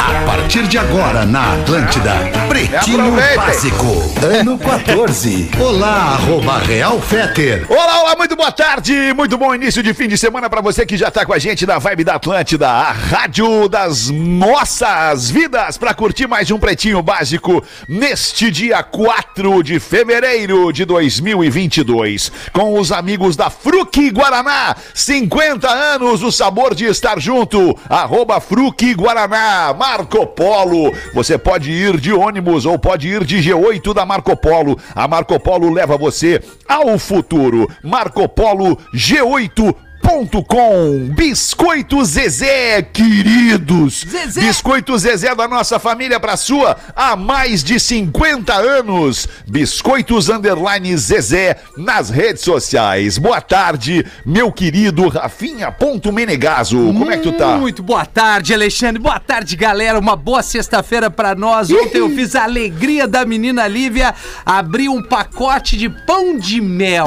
A partir de agora na Atlântida, Pretinho Básico, ano 14. Olá, arroba Real Feter. Olá, olá, muito boa tarde, muito bom início de fim de semana pra você que já tá com a gente na Vibe da Atlântida, a rádio das nossas vidas, pra curtir mais um Pretinho Básico neste dia 4 de fevereiro de 2022, com os amigos da Fruque Guaraná, 50 anos, o sabor de estar junto, arroba Fruque Guaraná, Marco Polo, você pode ir de ônibus ou pode ir de G8 da Marco Polo, a Marco Polo leva você ao futuro, Marco Polo G8 com Biscoito Zezé, queridos. Zezé. Biscoito Zezé da nossa família pra sua há mais de 50 anos. Biscoitos Underline Zezé nas redes sociais. Boa tarde, meu querido Rafinha Ponto Menegaso. Como é que tu tá? Muito boa tarde, Alexandre. Boa tarde, galera. Uma boa sexta-feira pra nós. Ontem eu fiz a alegria da menina Lívia abrir um pacote de pão de mel.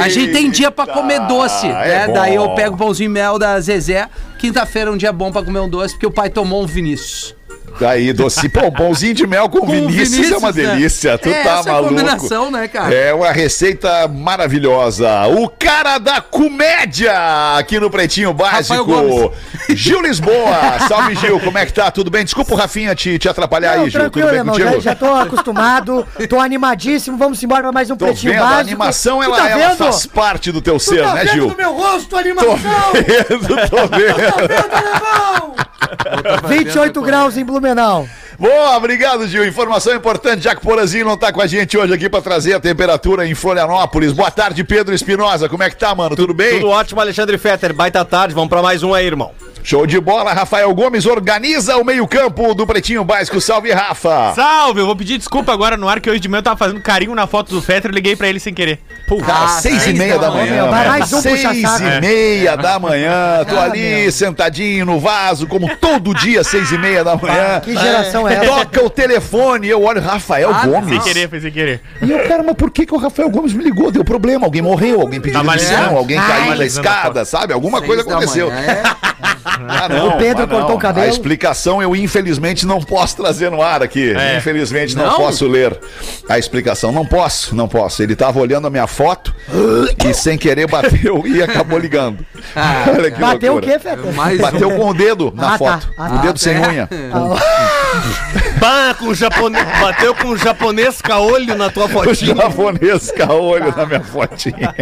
A gente tem dia pra comer doce, é né? bom. Daí eu pego o pãozinho de mel da Zezé. Quinta-feira é um dia bom pra comer um doce, porque o pai tomou um Vinícius. Aí, doce. Pô, pãozinho de mel com, Com Vinícius, é uma Vinícius, né? delícia. Tu É, tá essa é maluco. combinação, né, cara? É uma receita maravilhosa. O cara da comédia aqui no Pretinho Básico. Gil Lisboa. Salve, Gil. Como é que tá? Tudo bem? Desculpa o Rafinha te, te atrapalhar Não, aí, Gil. Tudo bem irmão. contigo? Já, já tô acostumado, tô animadíssimo. Vamos embora pra mais um Tô Pretinho vendo, Básico. a animação ela, tá ela vendo? faz parte do teu Tu ser, tá né, vendo Gil? no meu rosto a Tô animação? vendo, tô vendo. Tá vendo, alemão? 28 graus em Blumenau. Boa, obrigado, Gil. Informação importante, já que o Porazinho não tá com a gente hoje aqui pra trazer a temperatura em Florianópolis. Boa tarde, Pedro Espinosa. Como é que tá, mano? Tudo bem? Tudo ótimo, Alexandre Fetter. Baita tarde, vamos pra mais um aí, irmão. Show de bola, Rafael Gomes organiza o meio-campo do Pretinho Básico. Salve, Rafa! Salve, eu vou pedir desculpa agora no ar que hoje de manhã eu tava fazendo carinho na foto do Fetter e liguei pra ele sem querer. Cara, Ah, seis e meia da manhã. manhã, mano. mais um seis e meia da manhã. Tô Ah, ali sentadinho no vaso, como todo dia, seis e meia da manhã. Que geração é essa? Toca o telefone, eu olho Rafael Ah, Sem Gomes. querer, foi sem querer. E eu, cara, mas por que, que o Rafael Gomes me ligou? Deu problema, alguém morreu, alguém pediu demissão, ligando. alguém Ai. caiu da escada, sabe? Alguma coisa aconteceu. É. Ah, não, O Pedro ah, não. cortou o cabelo. A explicação eu, infelizmente, não posso trazer no ar aqui. É. Infelizmente, não, Não? posso ler a explicação. Não posso, não posso. Ele tava olhando a minha foto e, sem querer, bateu e acabou ligando. Olha que Ah, Bateu o loucura. quê, Feta? Mais Bateu um. com o dedo na Ah, tá. foto. Ah, o tá. dedo sem É. unha. Bah, com o japonês, bateu com o japonês caolho na tua O fotinha. japonês caolho na minha fotinha.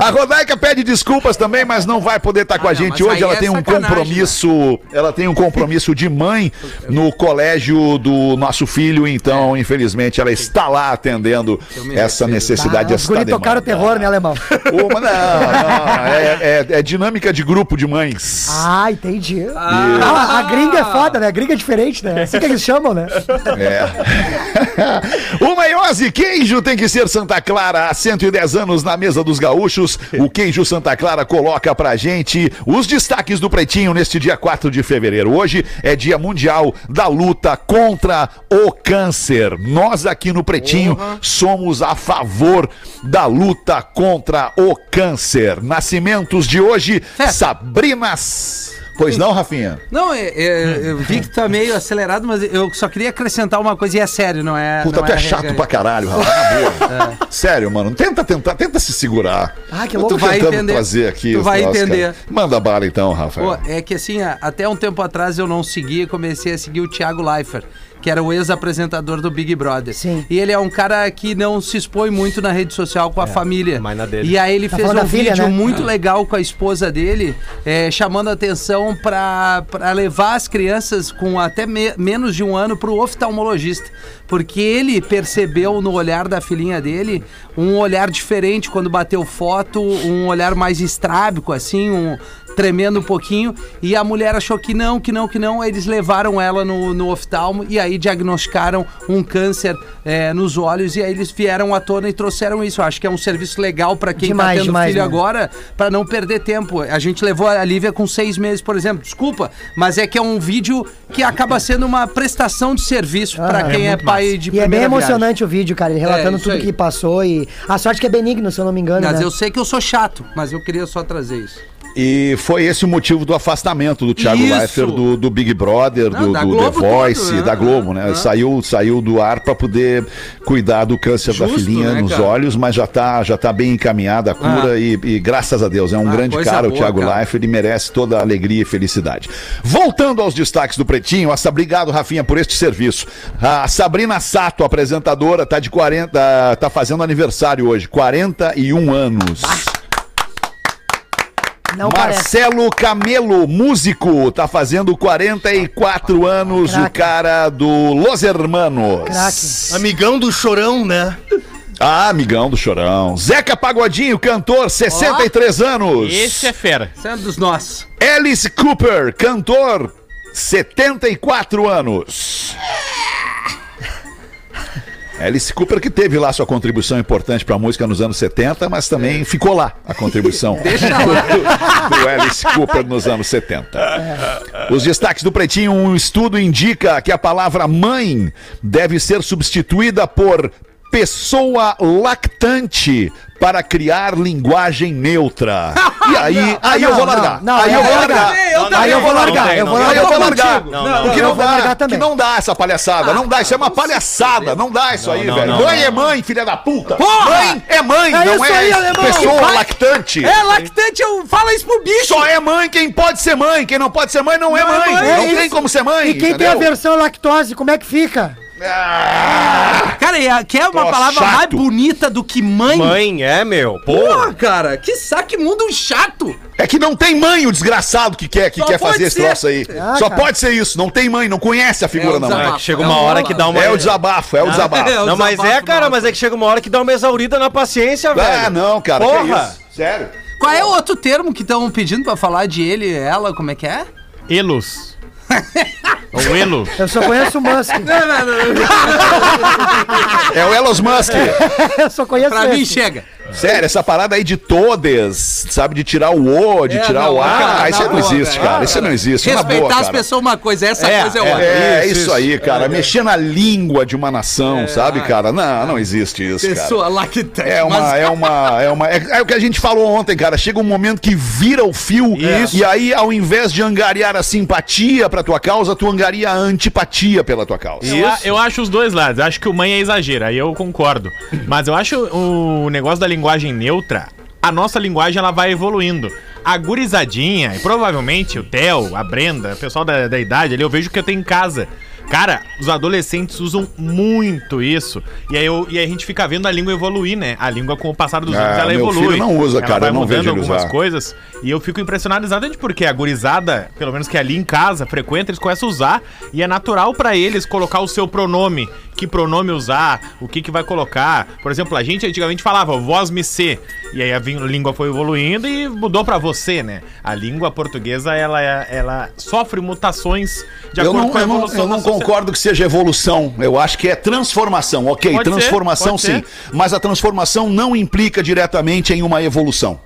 A Rodaica pede desculpas também, mas não vai poder estar com a Ah, não, gente hoje. Ela é tem um compromisso. Ela tem um compromisso de mãe no colégio do nosso filho, então, infelizmente, ela está lá atendendo essa refiro. necessidade, Ah, os essa guri tocaram terror, né, alemão? Uma, não, não, é, é- é dinâmica de grupo de mães. Ah, entendi. Ah, a gringa é foda, né? A gringa é diferente, né? Assim que eles chamam, né? É. o Maiose Queijo tem que ser Santa Clara há 110 anos na mesa dos gaúchos. O Queijo Santa Clara coloca pra gente os destaques do Pretinho neste dia 4 de fevereiro. Hoje é dia mundial da luta contra o câncer. Nós aqui no Pretinho somos a favor da luta contra o câncer. Nascimentos de hoje, Sabrinas. Pois não, Rafinha? Não, é, é, eu vi que tu tá meio acelerado, mas eu só queria acrescentar uma coisa e é sério, não é? Puta, não tu é a chato regra- pra caralho. Na boa. Sério, mano. Tenta, tenta, tenta se segurar. Ah, que Eu louco. Tu vai entender. trazer aqui Tu vai troços, entender. cara. Manda bala então, Rafael. Pô, é que assim, até um tempo atrás eu não seguia, comecei a seguir o Thiago Leifert, que era o ex-apresentador do Big Brother. Sim. E ele é um cara que não se expõe muito na rede social com a família. mais na dele. E aí ele Tá fez um filha, vídeo né? muito legal com a esposa dele, é, chamando a atenção pra levar as crianças com até me- menos de um ano pro oftalmologista. Porque ele percebeu no olhar da filhinha dele um olhar diferente quando bateu foto, um olhar mais estrábico, assim, um, tremendo um pouquinho, e a mulher achou que não, que não, que não, eles levaram ela no, no oftalmo e aí diagnosticaram um câncer é, nos olhos e aí eles vieram à tona e trouxeram isso. Eu acho que é um serviço legal pra quem Demais, tá tendo demais, filho mano. agora, pra não perder tempo. A gente levou a Lívia com seis meses, por exemplo. Desculpa, mas é que é um vídeo que acaba sendo uma prestação de serviço pra Ah, quem é é, pai de E é bem emocionante o vídeo, cara, ele relatando É, tudo aí. que passou e... A sorte que é benigno, se eu não me engano, Mas né? eu sei que eu sou chato, mas eu queria só trazer isso. E foi esse o motivo do afastamento do Thiago Isso. Leifert do, do Big Brother, Não, do, da do The Voice, todo, né? da Globo, né? Ah. Saiu, saiu do ar para poder cuidar do câncer da Justo, filhinha né, nos cara? olhos, mas já tá, já tá bem encaminhada a cura Ah. e, e graças a Deus, é um Ah, grande cara o boa, Thiago cara. Leifert, ele merece toda a alegria e felicidade. Voltando aos destaques do Pretinho, essa, obrigado Rafinha por este serviço. A Sabrina Sato, apresentadora, tá de 40, tá fazendo aniversário hoje, 41 anos. Não parece. Marcelo Camelo, músico, tá fazendo 44 anos, o cara do Los Hermanos. Craque. Amigão do chorão, né? Ah, amigão do Chorão. Zeca Pagodinho, cantor, 63 anos. Esse é fera. Isso é dos nossos. Alice Cooper, cantor, 74 anos. Alice Cooper que teve lá sua contribuição importante para a música nos anos 70, mas também ficou lá a contribuição do, do Alice Cooper nos anos 70. Os destaques do Pretinho, um estudo indica que a palavra mãe deve ser substituída por pessoa lactante para criar linguagem neutra. E aí, aí eu vou largar. aí eu vou largar. Aí eu vou largar, eu vou largar. Porque não dá, que não dá essa palhaçada. Não dá, isso é uma palhaçada. Não dá isso aí, velho. mãe é mãe, filha da puta. Mãe é mãe, É não é pessoa lactante. É lactante, eu fala isso pro bicho. Só é mãe quem pode ser mãe. Quem não pode ser mãe não, é é mãe. Não É tem como ser mãe. E quem tem a entendeu? versão lactose, como é que fica? Ah, Cara, e a- quer uma Tô palavra mais chato. bonita do que mãe? Mãe, é, meu. Porra, cara, que saque mundo chato. É que não tem mãe o desgraçado que quer, que Só quer fazer esse ser. troço aí. Ah, Só cara. pode ser isso. Não tem mãe, não conhece a figura É da mãe. que chega É uma um hora que dá uma. É o desabafo, é o desabafo. É o Não, mas é, cara, mas é que chega uma hora que dá uma exaurida na paciência, velho. Ah, não, cara. Que Porra! isso? Sério? Qual é o outro termo que estão pedindo pra falar de ele e ela? Como é que é? Elos. o Elo. Eu só conheço o Musk. É o Elon Musk. Eu só conheço Pra mim esse. chega. Sério, essa parada aí de todas, sabe? De tirar o O, de É, tirar não, o A. cara, Ah, isso não boa, existe, cara. Isso não existe. na Respeitar boa, as cara. pessoas é uma coisa, essa É, coisa é é, outra. É, Isso, isso, aí, cara. Mexer na língua de uma nação, sabe, cara? Não, não existe isso, cara. Pessoa lactante. É uma, mas- é uma, é uma. É, é o que a gente falou ontem, cara. Chega um momento que vira o fio. Isso. E aí, ao invés de angariar a simpatia pra tua causa, tu angaria a antipatia pela tua causa. Eu, a- eu acho os dois lados. Acho que o mãe é exagero, aí eu concordo. Mas eu acho o negócio da linguagem neutra, a nossa linguagem ela vai evoluindo. A gurizadinha, e provavelmente o Theo, a Brenda, o pessoal da, da idade ali, eu vejo que eu tenho em casa. Cara, os adolescentes usam muito isso. E aí, eu- e aí a gente fica vendo a língua evoluir, né? A língua, com o passar dos Ah, anos, ela meu evolui. filho não usa, Ela cara, vai eu não mudando vejo algumas usar. coisas. E eu fico impressionado exatamente porque a gurizada, pelo menos que é ali em casa, frequenta, eles começam a usar. E é natural pra eles colocar o seu pronome. Que pronome usar, o que que vai colocar. Por exemplo, a gente antigamente falava voz me ser. E aí a língua foi evoluindo e mudou pra você, né? A língua portuguesa, ela, ela sofre mutações de Eu acordo não, com a eu não, evolução eu não da sociedade. Concordo que seja evolução. Eu acho que é transformação. Ok, Pode ser, transformação pode sim. ser. Mas a transformação não implica diretamente em uma evolução.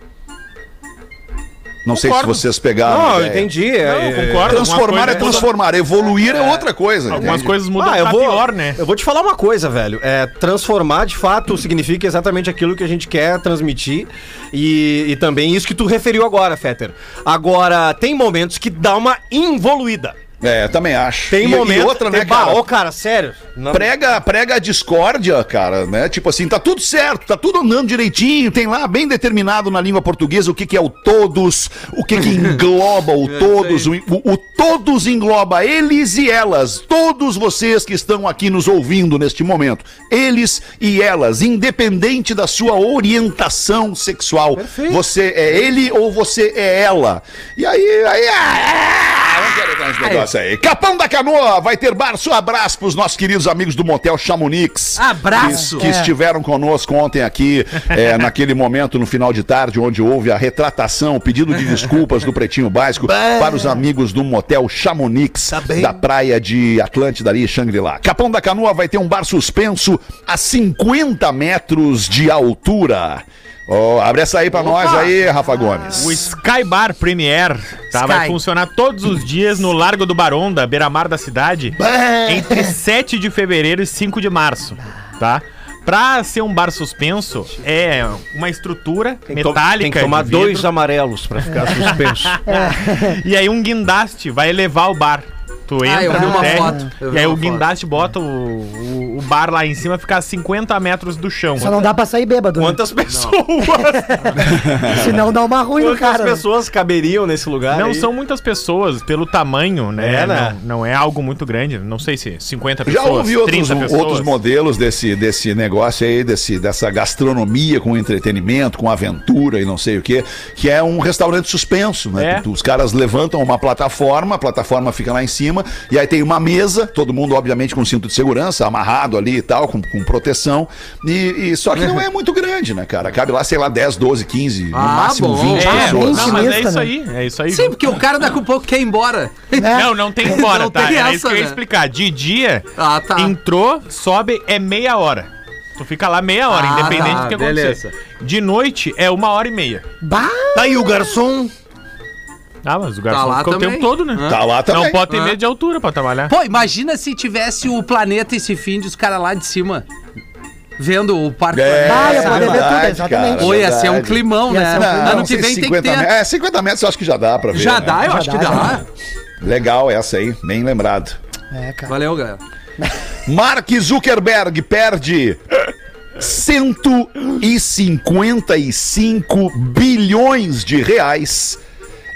Não sei se Concordo. vocês pegaram. Não, eu entendi. Não, é- eu concordo. Transformar é coisa- transformar, evoluir é, outra coisa. Algumas entende? coisas mudam Ah, eu vou, pior, né? Eu vou te falar uma coisa, velho. É, transformar, de fato, significa exatamente aquilo que a gente quer transmitir. E, e também isso que tu referiu agora, Fetter. Agora, tem momentos que dá uma involuída. É, também acho. Tem e, momentos... e outra, né, tem- bah, cara? Ô, cara, sério. Não- Prega, prega a discórdia, cara, né? Tipo assim, tá tudo certo, tá tudo andando direitinho, tem lá bem determinado na língua portuguesa o que, que é o todos, o que, que engloba o todos, o, o- o todos engloba eles e elas, todos vocês que estão aqui nos ouvindo neste momento, eles e elas, independente da sua orientação sexual, você é ele ou você é ela. E aí, aí, ah, não quero entrar nesse negócio essa aí. Capão da Canoa vai ter Barço. Abraço pros nossos queridos amigos do Motel Chamonix. Abraço. Que, que estiveram conosco ontem aqui, é, naquele momento, no final de tarde, onde houve a retratação, o pedido de desculpas do Pretinho Básico para os amigos do Motel Chamonix, da praia de Atlântida ali, Shangri-La. Capão da Canoa vai ter um bar suspenso a 50 metros de altura. Ó, abre essa aí pra nós aí, Rafa Gomes. O Sky Bar Premier tá, Sky. vai funcionar todos os dias no Largo do Baronda, beira-mar da cidade, entre 7 de fevereiro e 5 de março, tá? Pra ser um bar suspenso, é uma estrutura Tem metálica. Tem que tomar dois amarelos pra ficar suspenso. E aí um guindaste vai elevar o bar. Tu Ah, eu entra vi no uma térreo, e aí o guindaste bota o, o, o bar lá em cima, fica a 50 metros do chão. Só não dá pra sair bêbado. né? Quantas pessoas? Senão dá uma ruim Quantas cara. né? pessoas caberiam nesse lugar? Não aí? são muitas pessoas, pelo tamanho, né? É, né? Não, não é algo muito grande. Não sei se 50 Já pessoas, ouvi outros, 30 pessoas. outros modelos desse, desse negócio aí, desse, dessa gastronomia com entretenimento, com aventura e não sei o quê, que é um restaurante suspenso, né? É. Os caras levantam uma plataforma, a plataforma fica lá em cima, e aí tem uma mesa, todo mundo, obviamente, com cinto de segurança, amarrado ali e tal, com, com proteção. E, e só que não é muito grande, né, cara? Cabe lá, sei lá, 10, 12, 15, no Ah, máximo bom. 20 É, pessoas. não, mas é Intimista, isso né? aí, é isso aí. Sim, porque o cara daqui a pouco quer ir embora. Não, não tem embora, Não tá? tem essa, isso que eu ia né? explicar. De dia, Ah, tá. entrou, sobe, é meia hora. Tu fica lá meia hora, Ah, independente tá, do que beleza. acontecer. De noite é uma hora e meia. Bah, Tá aí o garçom. Ah, mas o garçom lá fica o também. tempo todo, né? Tá lá também. Não pode ter medo de altura pra trabalhar. Pô, imagina se tivesse o planeta esse fim de os caras lá de cima. Vendo o parque. É, Ah, ia poder ver tudo, exatamente. cara, Pô, ia ser um climão, né? um climão. ano não que sei vem tem que 50 ter. É, 50 metros eu acho que já dá pra ver. Já né? dá, eu Já acho dá, que dá. Legal essa aí, bem lembrado. é, cara. Valeu, galera. Mark Zuckerberg perde 155 bilhões de reais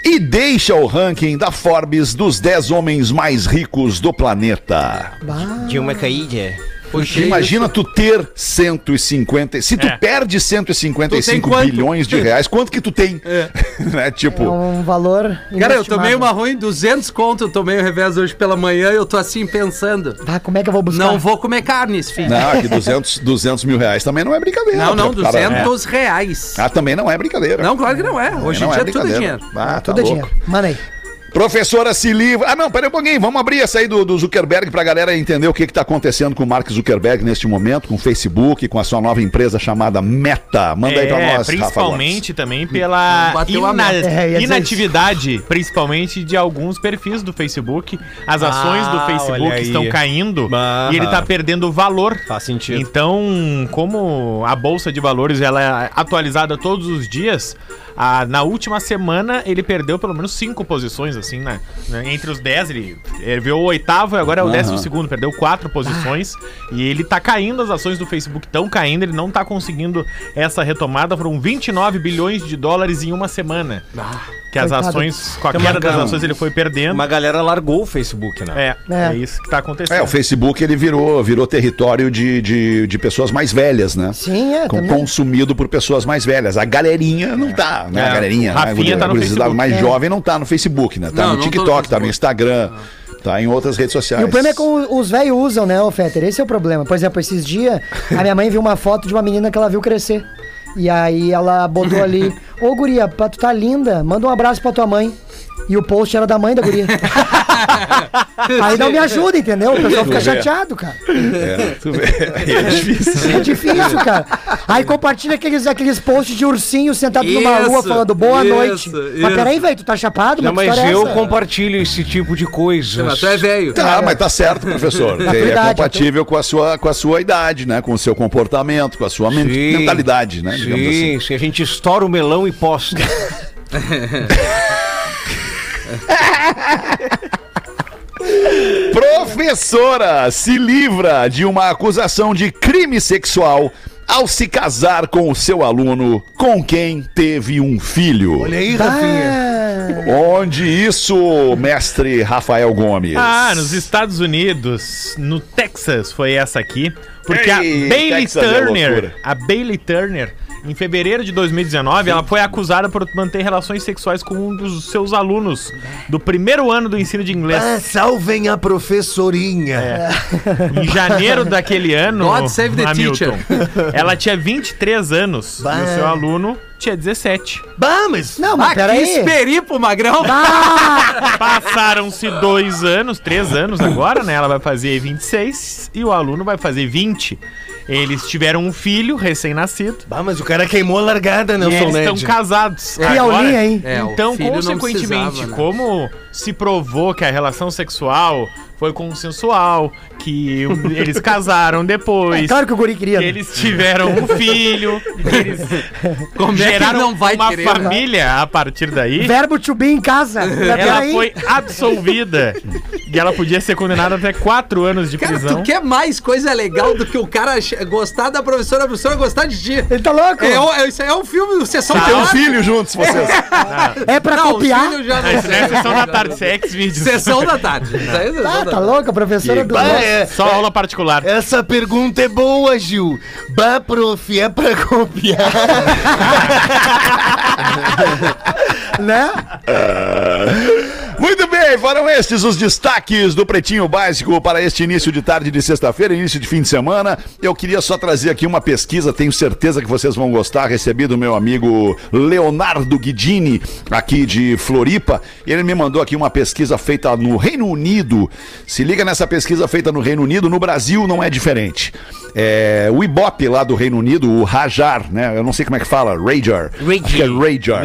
e deixa o ranking da Forbes dos 10 homens mais ricos do planeta. De uma caída. Puxei Imagina tu ter 150. Se tu É. perde 155 Tu tem quanto? bilhões de reais, quanto que tu tem? né? Tipo. É um valor. Cara, eu tomei uma ruim, 200 conto, eu tomei o revés hoje pela manhã e eu tô assim pensando. Tá, como é que eu vou buscar? Não vou comer carne esse fim. Não, aqui 200, 200 mil reais também não é brincadeira. Não, não, Pra- para- 200 reais. Ah, também não é brincadeira. Não, claro que não é. Hoje em Não dia é tudo dinheiro. Ah, tá Tudo é louco. dinheiro. Manda aí. Professora se livra. Ah, não, peraí um pouquinho. Vamos abrir essa aí do, do Zuckerberg pra galera entender o que que tá acontecendo com o Mark Zuckerberg neste momento, com o Facebook, com a sua nova empresa chamada Meta. Manda aí pra É, nós, principalmente também pela a ina-. É, inatividade, principalmente de alguns perfis do Facebook. As ações do Ah, olha Facebook aí. estão caindo Aham. e ele tá perdendo valor. Faz sentido. Então, como a bolsa de valores ela é atualizada todos os dias, a- na última semana ele perdeu pelo menos cinco posições, assim, né? Né, Entre os 10, ele, ele veio o oitavo e agora é o Aham. décimo segundo, perdeu quatro posições. E ele tá caindo, as ações do Facebook estão caindo, ele não tá conseguindo essa retomada. Foram 29 bilhões de dólares em uma semana. que as coitado. ações, com a Tem uma queda das ações, ele foi perdendo. Uma galera largou o Facebook, né? É, É. é, isso que tá acontecendo. É, o Facebook ele virou, virou território de, de, de pessoas mais velhas, né? Sim, é, Com- também. Consumido por pessoas mais velhas. A galerinha não tá, né? É, a galerinha, o Rafinha né? tá no Facebook. mais É. jovem não tá no Facebook, né? Tá Não, no não TikTok, tá no. Instagram, tá em outras redes sociais. E o problema é como os velhos usam, né, ô Fetter? Esse é o problema. Por exemplo, esses dias, a minha mãe viu uma foto de uma menina que ela viu crescer. E aí ela botou ali, ô guria, tu tá linda, manda um abraço pra tua mãe. E o post era da mãe da guria. aí não me ajuda, entendeu? O pessoal fica chateado, cara. É, é difícil. É difícil, cara. Aí compartilha aqueles, aqueles posts de ursinho sentado numa Isso, rua falando boa isso, noite. Mas isso. peraí, velho, tu tá chapado? Não, mas é eu essa? compartilho esse tipo de coisa. Mas tu é velho. Tá, mas tá certo, professor. É, verdade, compatível com a, sua, com a sua idade, né? Com o seu comportamento, com a sua Sim. mentalidade, né? Digamos assim. Sim, a gente estoura o melão e posta. Professora se livra de uma acusação de crime sexual ao se casar com o seu aluno com quem teve um filho. Olha aí, Ah, Onde isso, mestre Rafael Gomes? Ah, nos Estados Unidos, no Texas, foi essa aqui. Porque a Ei, Bailey Texas é. Turner, a Bailey Turner, Em fevereiro de 2019, ela foi acusada por manter relações sexuais com um dos seus alunos do primeiro ano do ensino de inglês. Ah, salvem a professorinha. Em janeiro daquele ano, God save the Hamilton, ela tinha 23 anos Bah. e o seu aluno tinha 17. Bah, mas... Não, mas Ah, que peraí. esperipo, Magrão. Passaram-se dois anos, três anos agora, né? Ela vai fazer 26 e o aluno vai fazer 20. Eles tiveram um filho recém-nascido. Bah, mas o cara queimou a largada, Nelson eles estão casados. Que aulinha, hein? É, então, consequentemente, né? como se provou que a relação sexual foi consensual, que eles casaram depois, É claro que o guri queria. que né? eles tiveram um filho, que eles Como é geraram não vai uma querer, né? família a partir daí. Verbo to be em casa. Ela foi absolvida e ela podia ser condenada até quatro anos de Cara, prisão. tu quer mais coisa legal do que o cara gostar da professora, a professora gostar de ti? Ele tá louco? É, é- isso aí é um filme, Sessão da Tem um filho juntos, vocês. É pra Não, copiar? isso não é sessão da tarde, isso é X-Vídeos. Sessão da tarde. Isso aí é sessão da tá tarde. Louco? A professora do. Bah, é- Só aula particular. Essa pergunta é boa, Gil. Bah, prof, é pra copiar. Né? Muito bem, foram estes os destaques do Pretinho Básico para este início de tarde de sexta-feira, início de fim de semana. Eu queria só trazer aqui uma pesquisa, tenho certeza que vocês vão gostar. Recebi do meu amigo Leonardo Guidini, aqui de Floripa. Ele me mandou aqui uma pesquisa feita no Reino Unido. Se liga nessa pesquisa feita no Reino Unido, no Brasil não é diferente. É, o Ibope lá do Reino Unido, o Rajar, né? Eu não sei como é que fala, Rajar. Acho que é Rajar.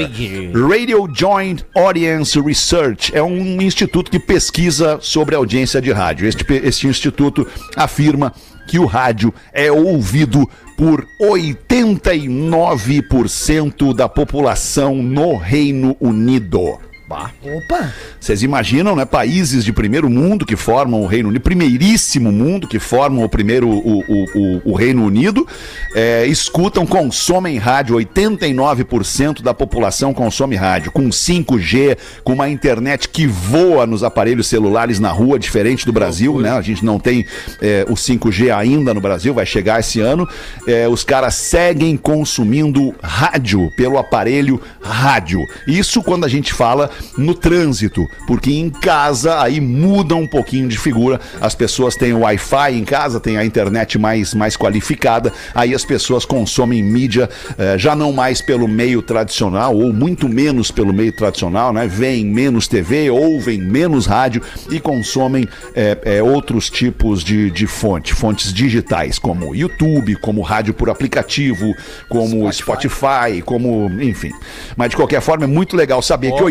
Radio Joint Audience Research é um instituto que pesquisa sobre audiência de rádio. Este, este instituto afirma que o rádio é ouvido por 89% da população no Reino Unido. Opa! Vocês imaginam, né? Países de primeiro mundo que formam o Reino Unido, primeiríssimo mundo que formam o primeiro o, o, o- o Reino Unido, é, escutam, consomem rádio. 89% da população consome rádio, com 5G, com uma internet que voa nos aparelhos celulares na rua, diferente do Brasil, né? A gente não tem é, o 5G ainda no Brasil, vai chegar esse ano. É, os caras seguem consumindo rádio pelo aparelho rádio. Isso quando a gente fala no trânsito, porque em casa aí muda um pouquinho de figura. As pessoas têm o Wi-Fi em casa, têm a internet mais, mais qualificada, aí as pessoas consomem mídia eh, já não mais pelo meio tradicional, ou muito menos pelo meio tradicional, né? Veem menos TV, ouvem menos rádio e consomem eh, eh, outros tipos de, de fonte, fontes digitais, como YouTube, como rádio por aplicativo, como Spotify, como, enfim. Mas de qualquer forma é muito legal saber que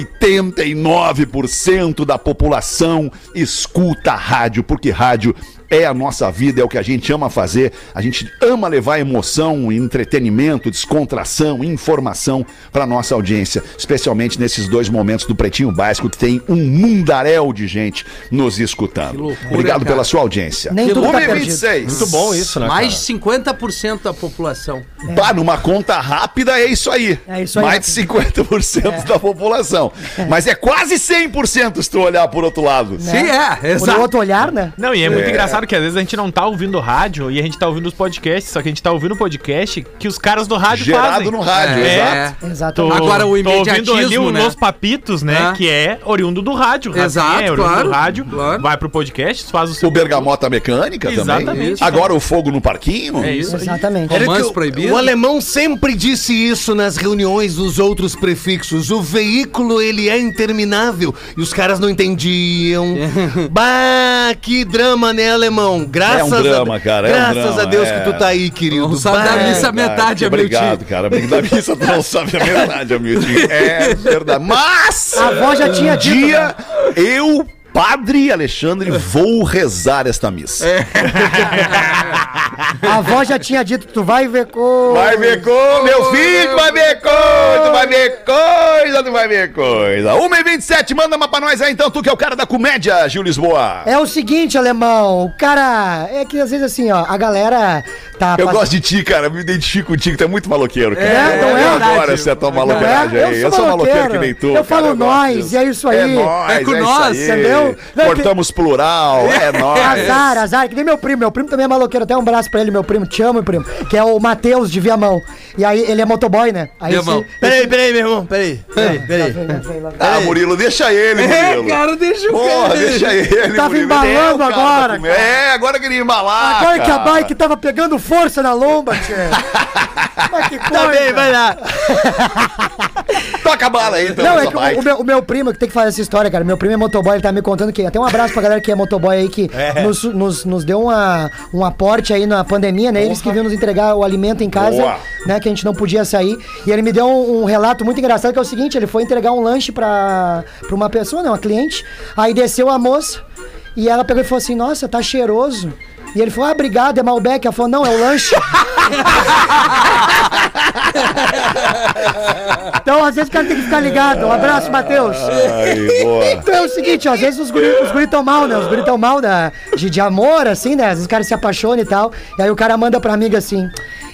89% da população escuta rádio, porque rádio é a nossa vida, é o que a gente ama fazer. A gente ama levar emoção, entretenimento, descontração, informação para nossa audiência, especialmente nesses dois momentos do Pretinho Básico que tem um mundaréu de gente nos escutando. loucura, Obrigado cara. pela sua audiência. Nem tudo tá 1h26. Muito bom isso, né? Mais cara? de 50% da população. Pá, numa conta rápida é isso aí. É isso aí. Mais de 50% da população. Mas é quase 100% se tu olhar por outro lado. Sim, é, Por exato. outro olhar, né? Não, e é muito É. engraçado que às vezes a gente não tá ouvindo rádio e a gente tá ouvindo os podcasts, só que a gente tá ouvindo o podcast que os caras do rádio Gerado fazem. no rádio, É. exato. Exatamente. Agora, o tô ouvindo ali imediatismo, o né? Los Papitos, né? É. Que é oriundo do rádio. Exato, é oriundo claro, do rádio. claro. Vai pro podcast, faz o seu. O Bergamota Mecânica também. Exatamente. Agora o Fogo no Parquinho. É isso. Exatamente. Romance o- proibido? O alemão sempre disse isso nas reuniões dos outros prefixos. O veículo, ele é interminável. E os caras não entendiam. bah, que drama, né, alemão? Graças É um drama, a, cara, é um Graças drama, a Deus é. que tu tá aí, querido. Não sabe dar missa metade, Obrigado, Hamilton. cara. Da missa tu não sabe a metade, Hamilton. É verdade. Mas. A avó já tinha dito, dia eu. Padre Alexandre, vou rezar esta missa. A avó já tinha dito, tu vai ver com. Vai ver coisa, meu filho, tu vai ver coisa, tu vai ver coisa, tu vai ver coisa. 1h27, manda uma pra nós aí então, tu que é o cara da comédia, Gil Lisboa. É o seguinte, alemão, o cara. É que às vezes assim, ó, a galera tá. Eu pass- gosto de ti, cara, me identifico contigo, tu é muito maloqueiro, cara. É, não é eu verdade. adoro essa tua é? maloqueiragem aí. Eu sou maloqueiro que nem tu. Eu cara, falo nós, disso. e é isso aí. É nóis, É com isso nós, aí. entendeu? Não, Cortamos plural, é nóis. Azar, azar, que nem meu primo. Meu primo também é maloqueiro, até um abraço pra ele, meu primo. Te amo, meu primo. Que é o Matheus de Viamão. E aí, ele é motoboy, né? Aí Viamão. esse- Peraí, peraí, meu irmão, peraí. Peraí, peraí. Ah, Murilo, deixa ele, Murilo. cara, deixa o Porra, cara. deixa ele, Tava Murilo. embalando é cara agora, É, agora que ele ia embalar, Agora que a cara. bike tava pegando força na lomba, tchê. Mas que coisa. Tá bem, vai lá. Toca a bala aí, então, Não, é que o, o meu, o meu primo que tem que fazer essa história, cara. Meu primo é motoboy, ele tá me contando que. Até um abraço pra galera que é motoboy aí, que nos, nos, nos deu uma, um aporte aí na pandemia, né? Eles que vinham nos entregar o alimento em casa, Boa. né? Que a gente não podia sair. E ele me deu um, um relato muito engraçado que é o seguinte: ele foi entregar um lanche pra, pra uma pessoa, né? Uma cliente. Aí desceu a moça e ela pegou e falou assim: Nossa, tá cheiroso. E ele falou, ah, obrigado, é Malbec. Ela falou, não, é o lanche. então, às vezes, o cara tem que ficar ligado. Um abraço, Matheus. Então é o seguinte, ó, às vezes os guris os guri tão mal, né? Os guris tão mal da, de, de amor, assim, né? Às vezes o cara se apaixona e tal. E aí o cara manda pra amiga assim.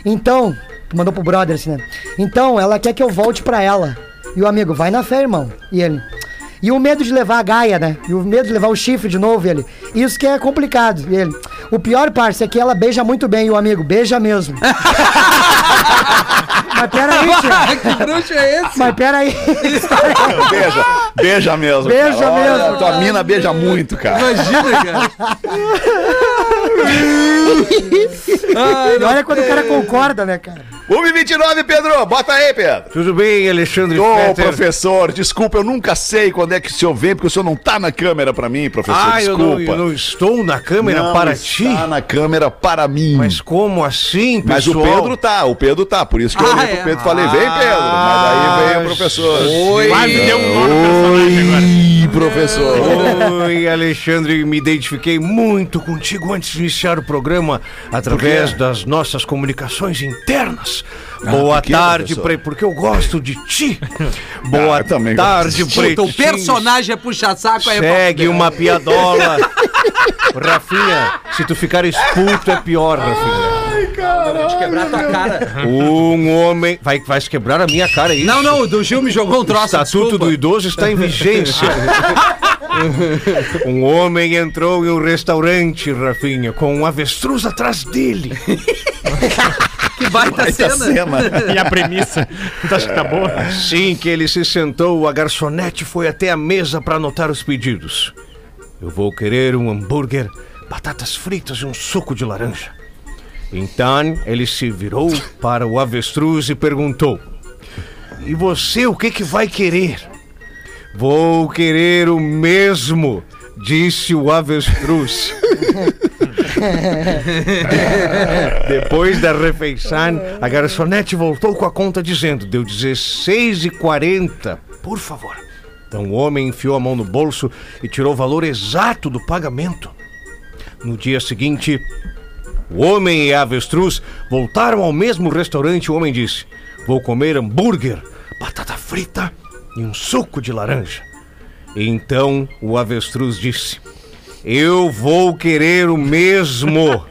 Então, mandou pro brother assim, né? Então, ela quer que eu volte pra ela. E o amigo, vai na fé, irmão. E ele. E o medo de levar a gaia, né? E o medo de levar o chifre de novo, e ele. Isso que é complicado. E ele. O pior, parça, é que ela beija muito bem, e o amigo, beija mesmo. Mas peraí, tio. que bruxo é esse? Mas peraí. Beija, beija mesmo. Beija cara. Olha, mesmo. Tua mina beija muito, cara. Imagina, cara. E olha quando o cara concorda, né, cara? 1h29, Pedro. Bota aí, Pedro. Tudo bem, Alexandre Ô, professor, desculpa, eu nunca sei quando é que o senhor vem, porque o senhor não tá na câmera pra mim, professor. Ah, eu desculpa. não, eu não estou na câmera Não para está ti? na câmera para mim. Mas como assim, Mas pessoal? o Pedro tá, o Pedro tá, por isso que eu Ah, olhei é? pro Pedro e falei, vem Pedro, mas daí veio o professor. Oi. Quase deu um nó no personagem agora. Ih, professor. Oi, Alexandre, me identifiquei muito contigo antes de iniciar o programa através das nossas comunicações internas. Boa por quê, tarde, professor? Pre... porque eu gosto de ti. Boa Ah, também tarde, o Pretinhos. personagem é puxa-saco aí. Segue uma piadola. Rafinha, se tu ficar expulso é pior, Rafinha. quebrar tua cara. Um homem. Vai, vai se quebrar a minha cara, é isso? Não, não, o do Gil me jogou um O troço. estatuto desculpa. do idoso está em vigência. um homem entrou em um restaurante, Rafinha, com um avestruz atrás dele. Baita Essa cena. cena. E a premissa? Tu acha que tá boa? Assim que ele se sentou, a garçonete foi até a mesa para anotar os pedidos. Eu vou querer um hambúrguer, batatas fritas e um suco de laranja. Então ele se virou para o avestruz e perguntou: E você o que que vai querer? Vou querer o mesmo, disse o avestruz. Depois da refeição, a garçonete voltou com a conta dizendo: deu 16,40. Por favor. Então o homem enfiou a mão no bolso e tirou o valor exato do pagamento. No dia seguinte, o homem e a avestruz voltaram ao mesmo restaurante. O homem disse: Vou comer hambúrguer, batata frita e um suco de laranja. Então o avestruz disse: Eu vou querer o mesmo.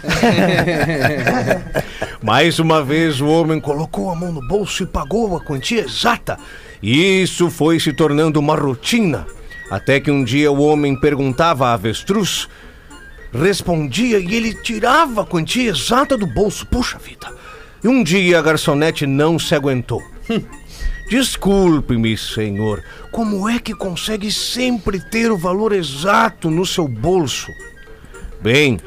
Mais uma vez o homem colocou a mão no bolso e pagou a quantia exata. E Isso foi se tornando uma rotina. Até que um dia o homem perguntava a avestruz, respondia e ele tirava a quantia exata do bolso. Puxa vida! E um dia a garçonete não se aguentou. Desculpe-me, senhor, como é que consegue sempre ter o valor exato no seu bolso? Bem,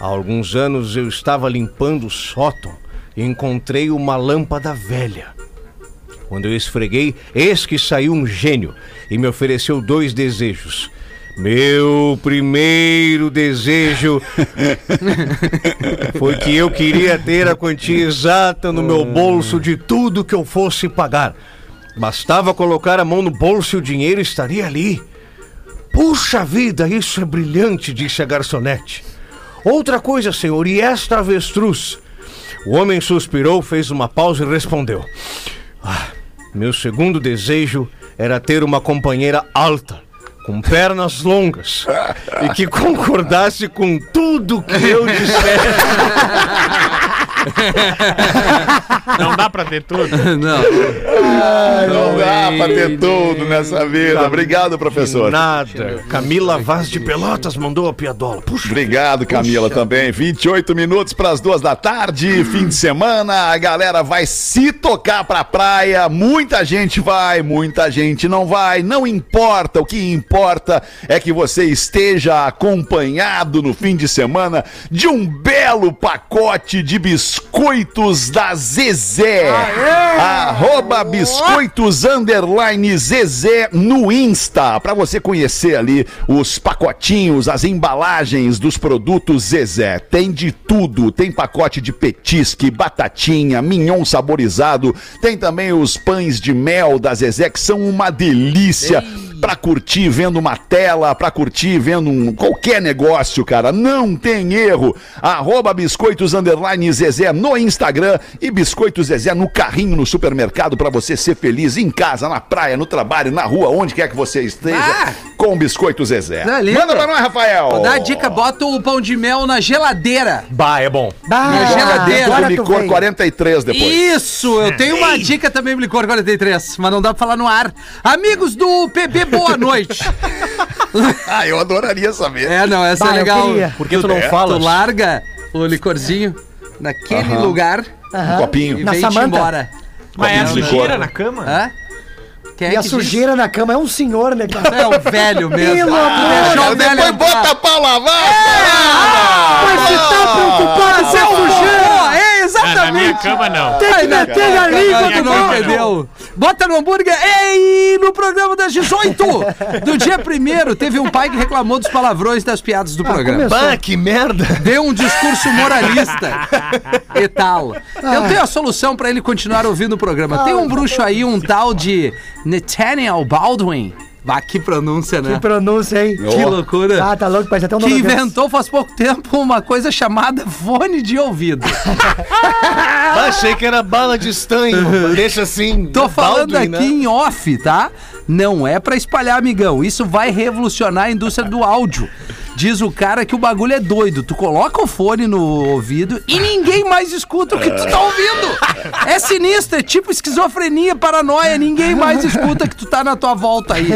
há alguns anos eu estava limpando o sótão e encontrei uma lâmpada velha. Quando eu esfreguei, eis que saiu um gênio e me ofereceu dois desejos. Meu primeiro desejo foi que eu queria ter a quantia exata no meu bolso de tudo que eu fosse pagar. Bastava colocar a mão no bolso e o dinheiro estaria ali. Puxa vida, isso é brilhante, disse a garçonete. Outra coisa, senhor, e esta avestruz? O homem suspirou, fez uma pausa e respondeu: "Ah, Meu segundo desejo era ter uma companheira alta, com pernas longas, e que concordasse com tudo que eu dissesse. Não dá pra ter tudo. Não. Não dá pra ter tudo nessa vida. Obrigado, professor. Nada. Camila Vaz de Pelotas mandou a piadola. Puxa. Obrigado, Camila, também. 28 minutos para as duas da tarde, fim de semana. A galera vai se tocar pra praia. Muita gente vai, muita gente não vai. Não importa. O que importa é que você esteja acompanhado no fim de semana de um belo pacote de biscoitos da Zezé. Arroba biscoitos underline Zezé no Insta. Pra você conhecer ali os pacotinhos, as embalagens dos produtos Zezé. Tem de tudo. Tem pacote de petisque, batatinha, mignon saborizado. Tem também os pães de mel da Zezé, que são uma delícia. Pra curtir vendo uma tela, pra curtir vendo um, qualquer negócio, cara. Não tem erro. Arroba Biscoitos Underline Zezé no Instagram e Biscoitos Zezé no carrinho no supermercado pra você ser feliz em casa, na praia, no trabalho, na rua, onde quer que você esteja, Ah! com Biscoito Zezé. Lindo. Manda pra nós, Rafael. Vou dar a dica, bota o pão de mel na geladeira. Bah, é bom. Bah, Minha geladeira. agora licor veio. 43 depois. Isso, eu tenho uma dica também pro Licor 43, mas não dá pra falar no ar. Amigos do PB, boa noite. Ah, eu adoraria saber. É, não, essa Bah, é legal. queria. Por que tu É, não fala? Tu larga o licorzinho naquele Aham. lugar Um copinho. e Na Samanta. embora. Mas é de sujeira na cama? Hã? Quem é E a que sujeira na cama é um senhor, né, cara? diz? É o velho mesmo. Pelo Ah, amor deixou o Depois bota pra lavar. Mas se tá preocupado Você com a sujeira, furou! É, Ah, na minha exatamente. cama não. tem que meter a língua do não entendeu? Bota no hambúrguer. E no programa das 18 do dia primeiro, teve um pai que reclamou dos palavrões das piadas do programa. começou. Bah, que merda. Deu um discurso moralista e tal. Eu tenho a solução pra ele continuar ouvindo o programa. Tem um bruxo aí, um tal de Nathaniel Baldwin. Bah, que pronúncia, né? Que pronúncia, hein? Que loucura. Ah, tá louco, parece até um que inventou faz pouco tempo uma coisa chamada fone de ouvido. Bah, achei que era bala de estanho. Deixa assim. Tô falando Baldwin, aqui né? em off, tá? Não é pra espalhar, amigão. Isso vai revolucionar a indústria do áudio. Diz o cara que o bagulho é doido. Tu coloca o fone no ouvido e ninguém mais escuta o que tu tá ouvindo. É sinistro, é tipo esquizofrenia, paranoia. Ninguém mais escuta que tu tá na tua volta aí.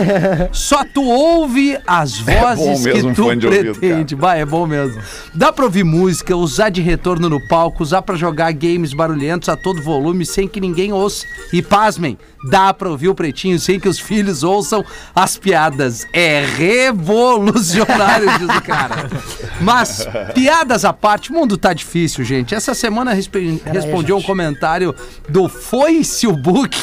Só tu ouve as bom vozes um que tu fone de ouvido, pretende. Vai, é bom mesmo. Dá pra ouvir música, usar de retorno no palco, usar pra jogar games barulhentos a todo volume sem que ninguém ouça. E pasmem, dá pra ouvir o pretinho sem que os filhos ouçam as piadas. É revolucionário, diz o cara. Mas, piadas à parte, o mundo tá difícil, gente. Essa semana respe- respondi um comentário do Facebook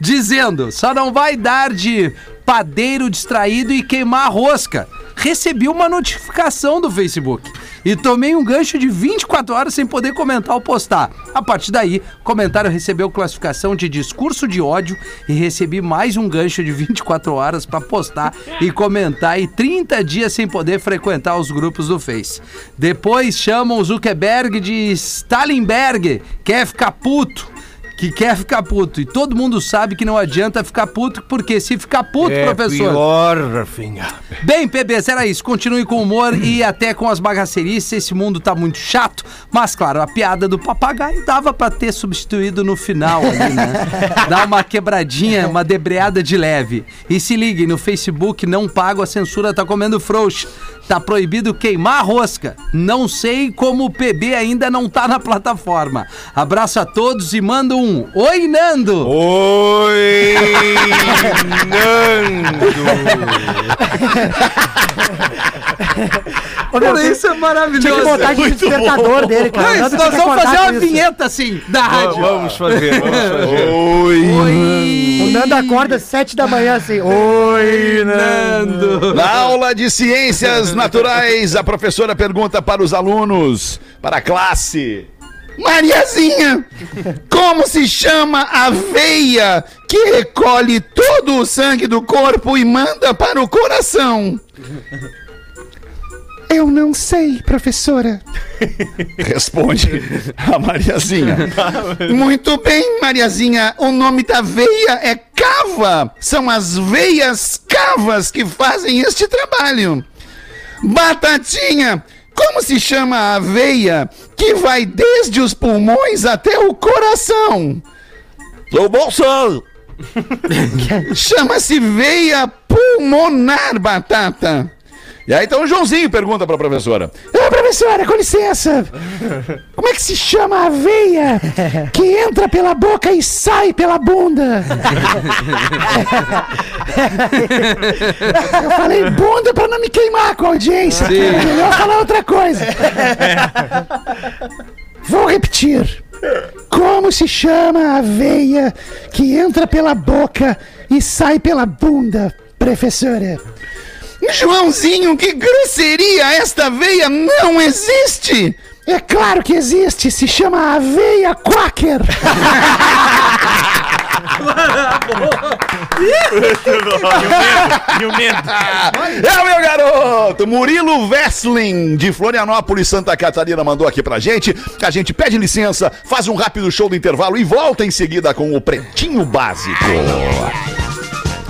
dizendo: só não vai dar de padeiro distraído e queimar a rosca. Recebi uma notificação do Facebook e tomei um gancho de 24 horas sem poder comentar ou postar. A partir daí, o comentário recebeu classificação de discurso de ódio e recebi mais um gancho de 24 horas pra postar e comentar e 30 dias sem poder frequentar os grupos do Face. Depois chamam Zuckerberg de Stalinberg, quer ficar puto que quer ficar puto. E todo mundo sabe que não adianta ficar puto, porque se ficar puto, É professor. pior, Rafinha. Bem, PBs, era isso. Continue com humor e até com as bagacerices. Esse mundo tá muito chato. Mas, claro, a piada do papagaio dava pra ter substituído no final ali, né? Dá uma quebradinha, uma debreada de leve. E se liguem, no Facebook não pago, a censura tá comendo frouxa. Tá proibido queimar a rosca. Não sei como o PB ainda não tá na plataforma. Abraço a todos e manda um Oi, Nando! Oi, Nando. Ô, meu, isso é maravilhoso. Tinha que botar de despertador dele, cara. Não, nós vamos fazer uma isso. vinheta assim, da rádio. Vamos fazer, vamos fazer. Oi. O Nando acorda às sete da manhã assim. Oi, Nando. Na aula de ciências naturais, a professora pergunta para os alunos, para a classe. Mariazinha, como se chama a veia que recolhe todo o sangue do corpo e manda para o coração? Eu não sei, professora. Responde a Mariazinha. Muito bem, Mariazinha. O nome da veia é cava. São as veias cavas que fazem este trabalho. Batatinha, como se chama a veia que vai desde os pulmões até o coração? O Bolsonaro. Chama-se veia pulmonar, batata. E aí então o Joãozinho pergunta pra professora. Ah, professora, com licença. Como é que se chama a veia que entra pela boca e sai pela bunda? Eu falei bunda pra não me queimar com a audiência. É melhor falar outra coisa. Vou repetir. Como se chama a veia que entra pela boca e sai pela bunda, professora? Joãozinho, que grosseria! Esta veia não existe! É claro que existe, se chama aveia quaker! E o medo? É o meu garoto! Murilo Wessling, de Florianópolis, Santa Catarina, mandou aqui pra gente. A gente pede licença, faz um rápido show do intervalo e volta em seguida com o Pretinho Básico.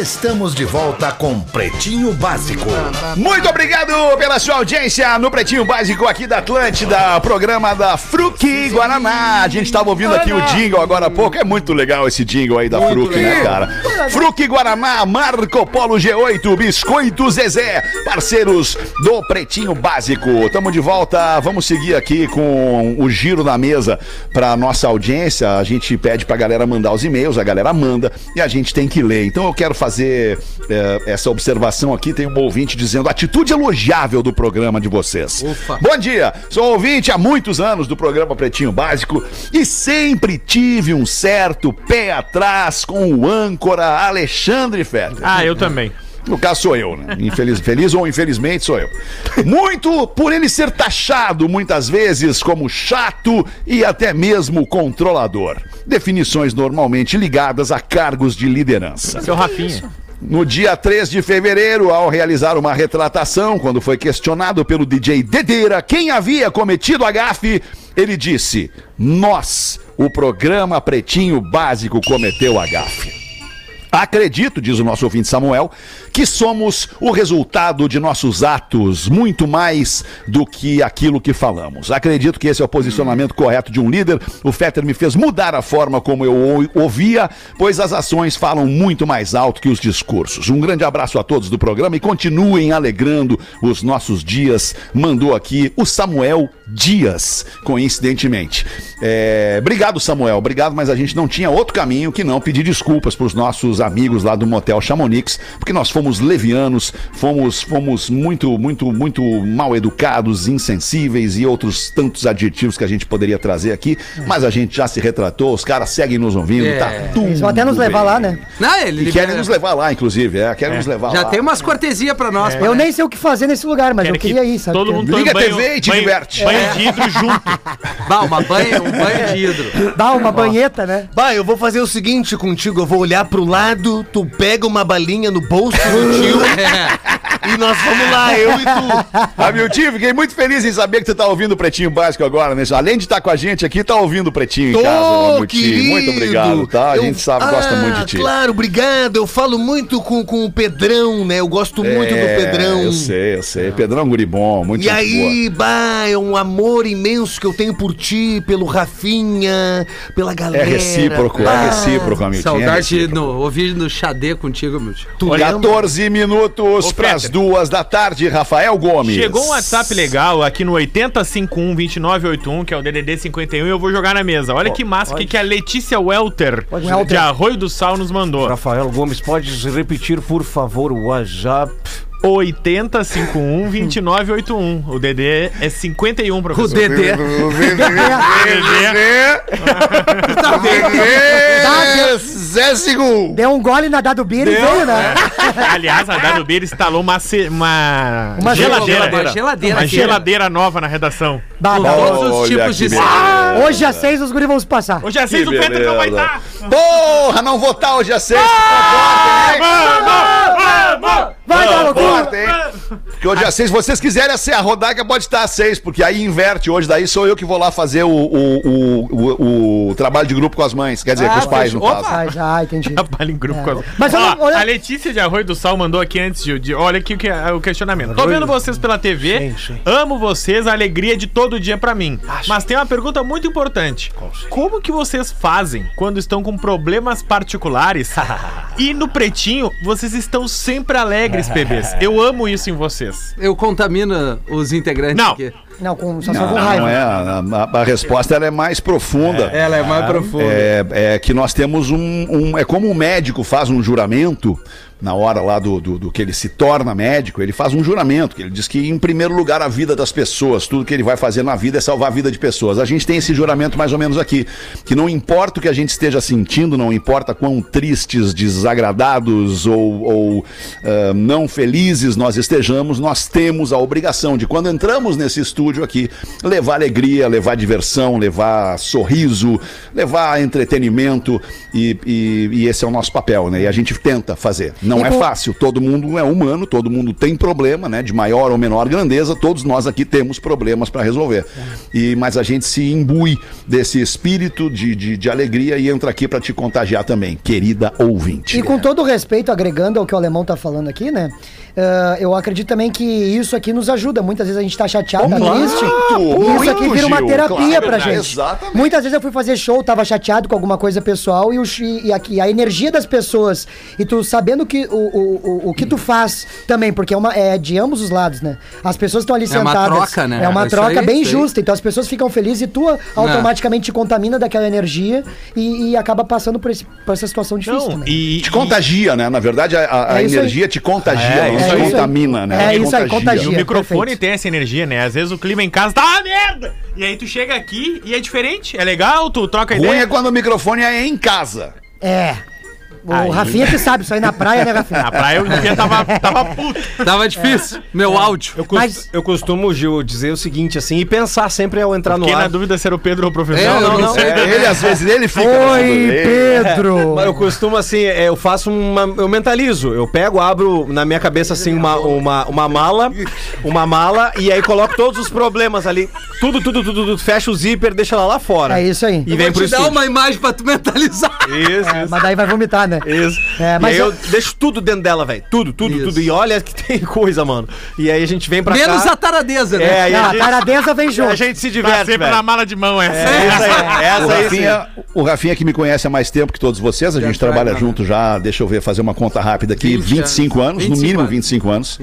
Estamos de volta com Pretinho Básico. Muito obrigado pela sua audiência no Pretinho Básico aqui da Atlântida, programa da Fruc Guaraná. A gente estava ouvindo aqui o jingle agora há pouco. É muito legal esse jingle aí da Fruc, né, cara? Fruc Guaraná, Marco Polo G8, Biscoito Zezé, parceiros do Pretinho Básico. Tamo de volta. Vamos seguir aqui com o giro na mesa para nossa audiência. A gente pede pra galera mandar os e-mails, a galera manda e a gente tem que ler. Então eu quero fazer eh, essa observação aqui. Tem um ouvinte dizendo atitude elogiável do programa de vocês. Bom dia, sou ouvinte há muitos anos do programa Pretinho Básico e sempre tive um certo pé atrás com o âncora Alexandre Fetter. Ah, eu também. No caso sou eu, né? Infeliz, feliz ou infelizmente sou eu. Muito por ele ser taxado muitas vezes como chato e até mesmo controlador. Definições normalmente ligadas a cargos de liderança. Seu Rafinha. No dia 3 de fevereiro, ao realizar uma retratação, quando foi questionado pelo DJ Dedeira quem havia cometido a gafe, ele disse: Nós, o programa Pretinho Básico, cometeu a gafe. Acredito, diz o nosso ouvinte Samuel, que somos o resultado de nossos atos, muito mais do que aquilo que falamos. Acredito que esse é o posicionamento correto de um líder. O Fetter me fez mudar a forma como eu ou- ouvia, pois as ações falam muito mais alto que os discursos. Um grande abraço a todos do programa e continuem alegrando os nossos dias. Mandou aqui o Samuel Dias, coincidentemente. É, obrigado, Samuel. Obrigado, mas a gente não tinha outro caminho que não pedir desculpas para os nossos amigos lá do Motel Chamonix, porque nós fomos levianos, fomos, fomos muito, muito, muito mal educados, insensíveis e outros tantos adjetivos que a gente poderia trazer aqui, mas a gente já se retratou, os caras seguem nos ouvindo, É. tá tudo Eles vão até nos levar bem. lá, né? Não, ele E querem nos levar lá, inclusive, é, querem nos levar Já lá. tem umas cortesias pra nós. Eu nem sei o que fazer nesse lugar, mas Quero eu queria que ir, sabe? Todo mundo Liga a TV e te banho, diverte. Banho de hidro junto. Bah, uma banha, um banho de hidro. Dá uma banheta, né? Bah, eu vou fazer o seguinte contigo, eu vou olhar pro lado, tu pega uma balinha no bolso do tio É. e nós vamos lá, eu e tu. Hamilton, fiquei muito feliz em saber que tu tá ouvindo o Pretinho Básico agora, né? Além de estar com a gente aqui, tá ouvindo o Pretinho em Tô, casa, Hamilton. Muito obrigado, tá? A Eu- gente sabe, gosta Ah, muito de ti. Claro, obrigado. Eu falo muito com, com o Pedrão, né? Eu gosto muito É, do Pedrão. Eu sei, eu sei. Pedrão é um guri bom, muito E aí, bah, é um amor imenso que eu tenho por ti, pelo Rafinha, pela boa. É galera. recíproco, é Bah, recíproco, Hamilton. é Saudade de recíproco. no, ouvir no Xadê contigo, meu tio. Tu lembra? 14 minutos pras Fetter. Duas da tarde, Rafael Gomes. Chegou um WhatsApp legal aqui no 8051-2981, que é o DDD 51, e eu vou jogar na mesa. Olha que massa que, que a Letícia Welter, Welter. de Arroio do Sal, nos mandou. Rafael Gomes, pode repetir, por favor, o WhatsApp? 8051-2981. O DD é 51, O professor. Dedê. Zé Segundo. Deu um gole na dado beer e veio, né? Aliás, a Dado Beira instalou uma, ce- uma, Uma geladeira. Uma geladeira. Uma geladeira nova na redação. Todos os tipos de sal. Hoje às seis os guris vão se passar. Hoje às seis o Peter não vai estar. Porra, não vou estar hoje às seis. Vamos! Vamos! Vai hein? Porque hoje é às seis. Se vocês quiserem assim, a Rodaica pode estar às seis, porque aí inverte hoje. Daí sou eu que vou lá fazer o, o, o, o- o trabalho de grupo com as mães. Quer dizer, com os pais, no opa! caso. Ah, ah, entendi. Trabalho em grupo É. com as... Mas Ó, olha- A Letícia de Arroio do Sal mandou aqui antes de. de- olha aqui o, que é o questionamento. Tô vendo vocês pela TV, Sim, sim. amo vocês, a alegria de todo dia pra mim. Mas tem uma pergunta muito importante: Como que vocês fazem quando estão com problemas particulares e no pretinho vocês estão sempre alegres, bebês? Eu amo isso em vocês. Eu contamino os integrantes Não. aqui. Não, com, só, Não, com não raiva. é. A, a- a resposta ela é mais profunda. Ela é mais profunda. É, é que nós temos um, um- É como um médico faz um juramento, na hora lá do, do, do que ele se torna médico, ele faz um juramento, que ele diz que, em primeiro lugar, a vida das pessoas, tudo que ele vai fazer na vida é salvar a vida de pessoas. A gente tem esse juramento mais ou menos aqui, que não importa o que a gente esteja sentindo, não importa quão tristes, desagradados ou, ou, ah, não felizes nós estejamos, nós temos a obrigação de, quando entramos nesse estúdio aqui, levar alegria, levar diversão, levar sorriso, levar entretenimento e, e- e esse é o nosso papel, né? E a gente tenta fazer. Não E é com- fácil, todo mundo é humano, todo mundo tem problema, né? De maior ou menor grandeza, todos nós aqui temos problemas para resolver. E, mas a gente se imbui desse espírito de, de, de alegria e entra aqui para te contagiar também, querida ouvinte. E com todo respeito, agregando ao que o alemão tá falando aqui, né? ah, eu acredito também que isso aqui nos ajuda. Muitas vezes a gente tá chateado, tá Claro, triste. muito, isso aqui vira uma terapia claro, pra gente. exatamente. Muitas vezes eu fui fazer show, tava chateado com alguma coisa pessoal e, o, e, aqui, a energia das pessoas. E tu sabendo que o, o, o, o que tu faz também, porque é, uma, é de ambos os lados, né? As pessoas estão ali É uma sentadas. troca, né? É uma Isso troca aí, bem aí. justa. Então as pessoas ficam felizes e tu automaticamente te contamina daquela energia e, e acaba passando por, esse, por essa situação difícil Não, também. e, Te contagia, né? Na verdade, a, a- a É energia te contagia, É, não isso te aí. contamina, né? É isso aí, E contagia. o microfone perfeito. tem essa energia, né? Às vezes o clima em casa tá uma merda. E aí tu chega aqui e é diferente. É legal, tu troca Ruim ideia. é quando o microfone é em casa. É. O Aí. Rafinha que sabe, isso aí na praia, né, Rafinha? Na praia eu dia tava, tava puto. Tava difícil. Meu áudio. Eu, cos- Mas- eu costumo, Gil, dizer o seguinte, assim, e pensar sempre ao entrar no na ar. dúvida se era o Pedro ou o professor. É, eu não, não não. sei. É, ele às vezes ele fica. Oi. Pedro! Mas eu costumo assim, é, eu faço uma. Eu mentalizo. Eu pego, abro na minha cabeça assim uma, uma, uma mala, uma mala, e aí coloco todos os problemas ali. Tudo, tudo, tudo, tudo. Fecha o zíper, deixa ela lá fora. É isso aí. E vem Vou pro te dar uma imagem pra tu mentalizar. Isso, É, mas daí vai vomitar, né? Isso. É, e mas aí eu eu- deixo tudo dentro dela, velho. Tudo, tudo, Isso. tudo. E olha que tem coisa, mano. E aí a gente vem pra Menos cá. a taradeza, né? É, e Não, a a gente, taradeza vem a junto. gente se Tá diverte, sempre velho. na mala de mão essa. É isso aí. O Essa aí sim. Rafinha, o Rafinha que me conhece há mais tempo que todos vocês, a gente Já trabalha traga, junto já, deixa eu ver, fazer uma conta rápida aqui, 20 25 anos, no 25 mínimo anos. 25 anos.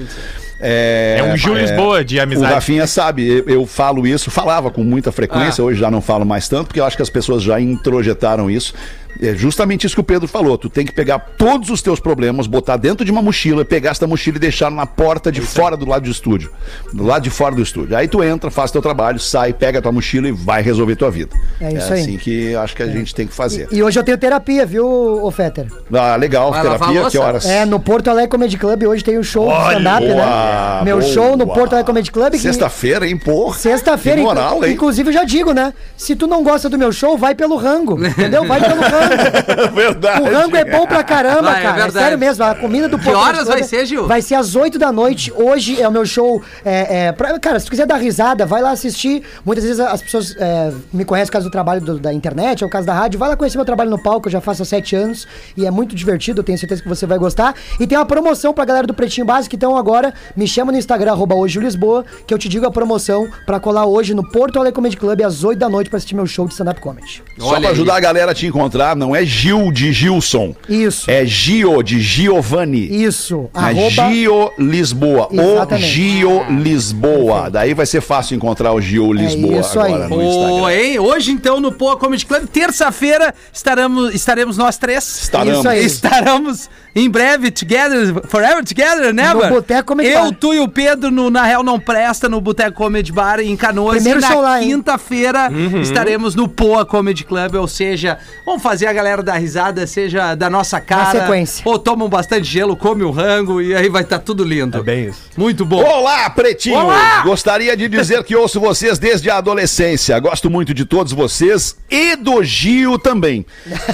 É, É um Gil Lisboa de O amizade. Rafinha sabe, eu, eu falo isso, falava com muita frequência, Ah. hoje já não falo mais tanto, porque eu acho que as pessoas já introjetaram isso. É justamente isso que o Pedro falou. Tu tem que pegar todos os teus problemas, botar dentro de uma mochila, pegar essa mochila e deixar na porta de fora do lado do estúdio. Do lado de fora do estúdio. Aí tu entra, faz teu trabalho, sai, pega a tua mochila e vai resolver tua vida. É isso aí. assim que acho que a gente tem que fazer. E hoje eu tenho terapia, viu, Fetter? Ah, legal, Vai terapia, que horas? É, no Porto Alegre Comedy Club hoje tem o show de Olha, stand-up, né? Meu boa. show no Porto Alegre Comedy Club. Sexta-feira, hein, porra? Sexta-feira, Que moral, inclu- hein? inclusive eu já digo, né? Se tu não gosta do meu show, vai pelo rango, entendeu? Vai pelo rango. Verdade. O rango é bom pra caramba, Vai, é cara. É, verdade. sério mesmo, a comida do Que horas vai ser, Gil? Vai ser às 8 da noite. Hoje é o meu show. É, é, pra- cara, se tu quiser dar risada, vai lá assistir. Muitas vezes as pessoas é, me conhecem por causa do trabalho do- da internet ou por causa da rádio. Vai lá conhecer meu trabalho no palco, eu já faço há 7 anos. E é muito divertido, eu tenho certeza que você vai gostar. E tem uma promoção pra galera do Pretinho Básico. Então agora, me chama no Instagram, arroba hoje Lisboa, que eu te digo a promoção pra colar hoje no Porto Alegre Comedy Club às 8 da noite pra assistir meu show de stand-up comedy. Só Olha pra aí. ajudar a galera a te encontrar, não é Gil de Gilson. Isso. É Gio de Giovanni. Isso. É Arroba... Gio Lisboa. O Exatamente. Gio Lisboa. Daí vai ser fácil encontrar o Gio Lisboa isso aí. agora no Ô, Instagram. hein? Hoje, então, no Poa Comedy Club, terça-feira, estaremos, estaremos nós três. Estaremos. Isso aí. Estaremos em breve together, forever together, never. No Boteco Comedy Eu, Bar. tu e o Pedro no Na Real Não Presta, no Boteco Comedy Bar em Canoas. Primeiro e na quinta-feira estaremos no Poa Comedy Club, ou seja, vamos fazer a galera dar risada, seja da nossa cara. sequência. Ou tomam bastante gelo, come o rango e aí vai estar tudo lindo. É bem isso. Muito bom. Olá, pretinho! Olá! Gostaria de dizer que ouço vocês desde a adolescência. Gosto muito de todos vocês e do Gio também.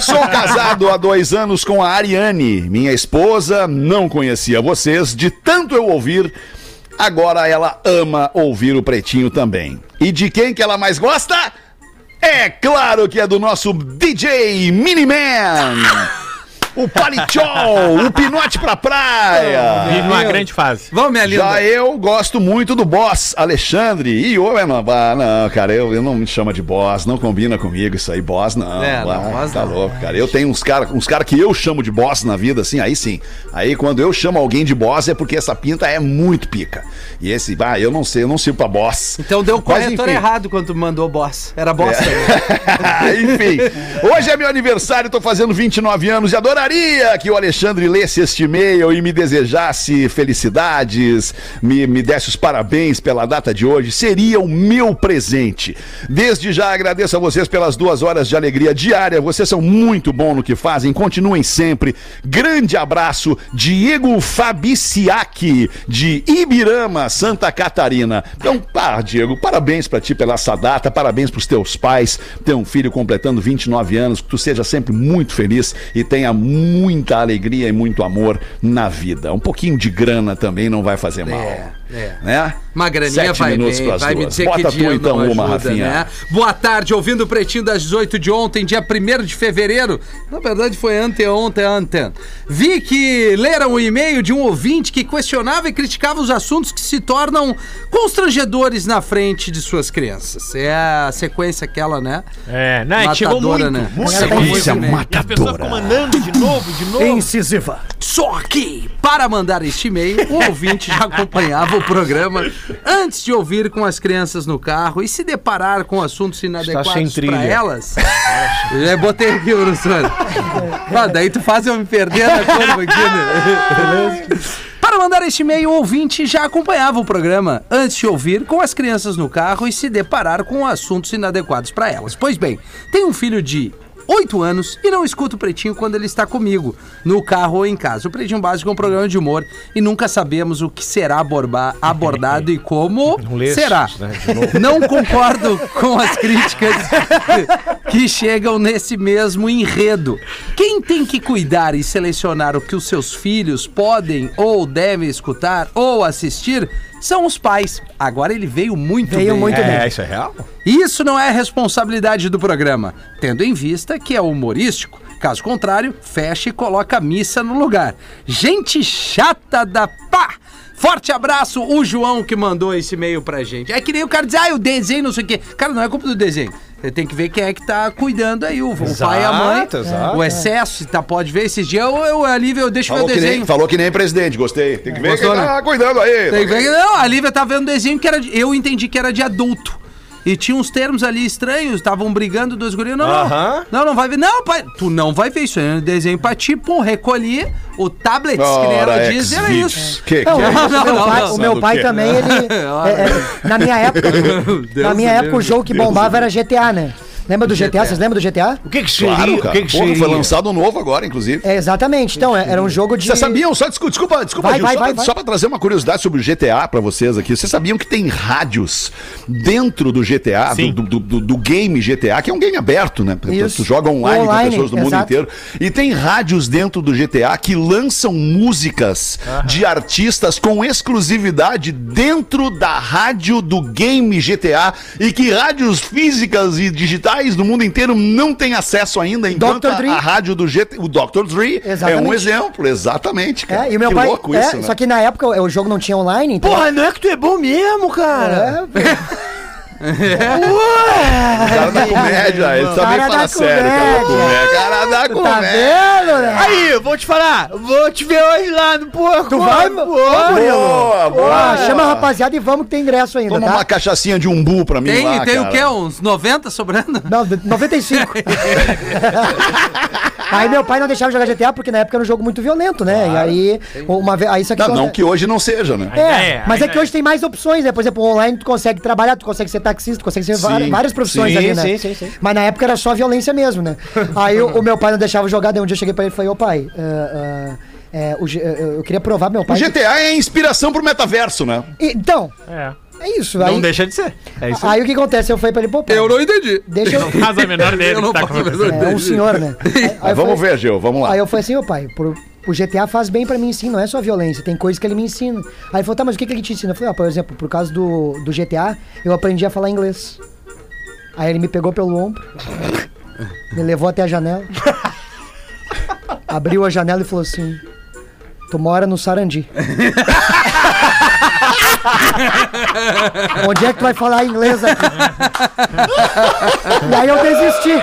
Sou casado há dois anos com a Ariane, minha esposa. Não conhecia vocês, de tanto eu ouvir agora ela ama ouvir o Pretinho também. E de quem que ela mais gosta? É claro que é do nosso DJ Miniman. O Palichol, o Pinote pra praia. Vive uma grande fase. Vamos, minha linda. Já eu gosto muito do boss, Alexandre. E o não, ah, não, cara, eu, eu não me chama de boss, não combina comigo isso aí, boss não. É, não, Ah, boss tá não. louco, cara. Eu tenho uns caras uns cara que eu chamo de boss na vida, assim, aí sim. Aí quando eu chamo alguém de boss é porque essa pinta é muito pica. E esse, ah, eu não sei, eu não sirvo pra boss. Então deu o corretor enfim. errado quando tu mandou boss. Era boss É. Enfim, hoje é meu aniversário, tô fazendo 29 anos e adoraria que o Alexandre lesse este e-mail e me desejasse felicidades, me, me desse os parabéns pela data de hoje. Seria o meu presente. Desde já agradeço a vocês pelas duas horas de alegria diária. Vocês são muito bons no que fazem. Continuem sempre. Grande abraço, Diego Fabiciac, de Ibirama, Santa Catarina. Então, pá, Diego, parabéns pra ti pela essa data, parabéns pros teus pais, ter um filho completando 29 anos, que tu seja sempre muito feliz e tenha muita alegria e muito amor na vida. Um pouquinho de grana também não vai fazer mal. é. Né? Uma graninha Sete vai minutos bem, vai me dizer Bota que tu dinheiro então não uma, ajuda, Rafinha. né? Boa tarde, ouvindo o Pretinho das 18 de ontem, dia 1 de fevereiro. Na verdade foi anteontem, ontem. Vi que leram o e-mail de um ouvinte que questionava e criticava os assuntos que se tornam constrangedores na frente de suas crianças. É a sequência aquela, né? É, né? Chegou Matadora, muito. né? muito. Sequência muito, né? E as pessoas ficam mandando de novo, de novo. Incisiva. Só que, para mandar este e-mail, o ouvinte já acompanhava o programa antes de ouvir com as crianças no carro e se deparar com assuntos inadequados para elas. Já botei aqui, professor. Ah, daí tu faz eu me perder na curva aqui, né? Para mandar este e-mail, o ouvinte já acompanhava o programa antes de ouvir com as crianças no carro e se deparar com assuntos inadequados para elas. Pois bem, tem um filho de 8 anos e não escuta o Pretinho quando ele está comigo, no carro ou em casa. O Pretinho Básico é um programa de humor e nunca sabemos o que será abordado e como será. né. Não concordo com as críticas que chegam nesse mesmo enredo. Quem tem que cuidar e selecionar o que os seus filhos podem ou devem escutar ou assistir são os pais. Agora ele veio muito Veio bem. muito É, bem. isso é real? Isso não é responsabilidade do programa, tendo em vista que é humorístico. Caso contrário, fecha e coloca a missa no lugar. Gente chata da pá! Forte abraço, o João que mandou esse e-mail pra gente. É que nem o cara diz, ah, o desenho, não sei o quê. Cara, não é culpa do desenho. Você tem que ver quem é que tá cuidando aí, o, o pai e a mãe. Exato, exato. O excesso, tá, pode ver. Esses dias eu, eu a Lívia, eu deixo Falou que, desenho. nem, falou que nem presidente, gostei. Tem que ver Gostou, quem né? tá cuidando aí. Tem que ver que- Não, a Lívia tá vendo desenho que era Eu entendi que era de adulto. E tinha uns termos ali estranhos, estavam brigando dois gurias. Não, não. Não, não vai ver. Não, pai, tu não vai ver isso. É um desenho pra ti, pum, recolhi o tablet, que nem ela diz, era isso. Que, que Não, é o isso? meu não, pai, não. o meu pai também, ele. é, é, na minha época, na minha época, o jogo que bombava era GTA, né? Lembra do GTA? Vocês lembram do GTA? O que que seria? Claro, o cara. que que Porra, seria? foi lançado um novo agora, inclusive. É, exatamente. Então, é- era um jogo de. Vocês sabiam, só desculpa, desculpa, desculpa Vai, Gil, vai, só, vai, pra, vai. só pra trazer uma curiosidade sobre o GTA pra vocês aqui. Vocês sabiam que tem rádios dentro do GTA, Sim. do, do, do- do game GTA, que é um game aberto, né? Tu- Isso. Tu joga online, com Online, pessoas do mundo exato. inteiro. E tem rádios dentro do GTA que lançam músicas de artistas com exclusividade dentro da rádio do game GTA e que rádios físicas e digitais do mundo inteiro não têm acesso ainda, enquanto Dr. a, a rádio do GTA, o Dr. Dre é um Exatamente. exemplo, exatamente, cara. É, e o meu que pai. louco é, isso, né? Só que na época o o jogo não tinha online, então. não é que tu é bom mesmo, cara. É, O cara da comédia, ele também fala da sério, cara. comédia. Comédia, cara da tá comédia. vendo, né? Aí, vou te falar, vou te ver hoje lá no porco. Tu vai, Pô, Boa, boa. Ah, chama a rapaziada e vamos que tem ingresso ainda, Toma tá? uma cachaçinha de umbu pra mim Tem, lá, tem o cara. quê? Uns 90 sobrando? Não, de- 95. aí meu pai não deixava jogar GTA porque na época era um jogo muito violento, né? E aí, uma vez. Aí isso aqui Não, não que hoje não seja, né? É, É, mas é que hoje tem mais opções, né? Por exemplo, online tu consegue trabalhar, tu consegue ser taxista, tu consegue ser Sim, várias profissões sim, ali, né? sim, sim, sim. Mas na época era só violência mesmo, né? Aí o, o meu pai não deixava jogar, daí um dia eu cheguei pra ele e falei, ô pai, ah, ah, é, o G- eu eu queria provar pro meu O pai. que- GTA é inspiração pro metaverso, né? Então, É. é isso. Não Aí, deixa de ser. É isso aí o que acontece? Eu falei pra ele, pô, pai, Eu não entendi. deixa eu. Faz a menor dele Eu não tá faço a menor É um senhor, né? Aí, aí vamos falei- ver, Gil, vamos lá. Aí eu falei assim, ô pai, por- o GTA faz bem pra mim sim, não é só violência, tem coisas que ele me ensina. Aí ele falou, tá, mas o que, que ele te ensina? Eu falei, ah, por exemplo, por causa do, do GTA, eu aprendi a falar inglês. Aí ele me pegou pelo ombro, me levou até a janela, abriu a janela e falou assim, tu mora no Sarandi. Onde é que tu vai falar inglês aqui? e aí eu desisti.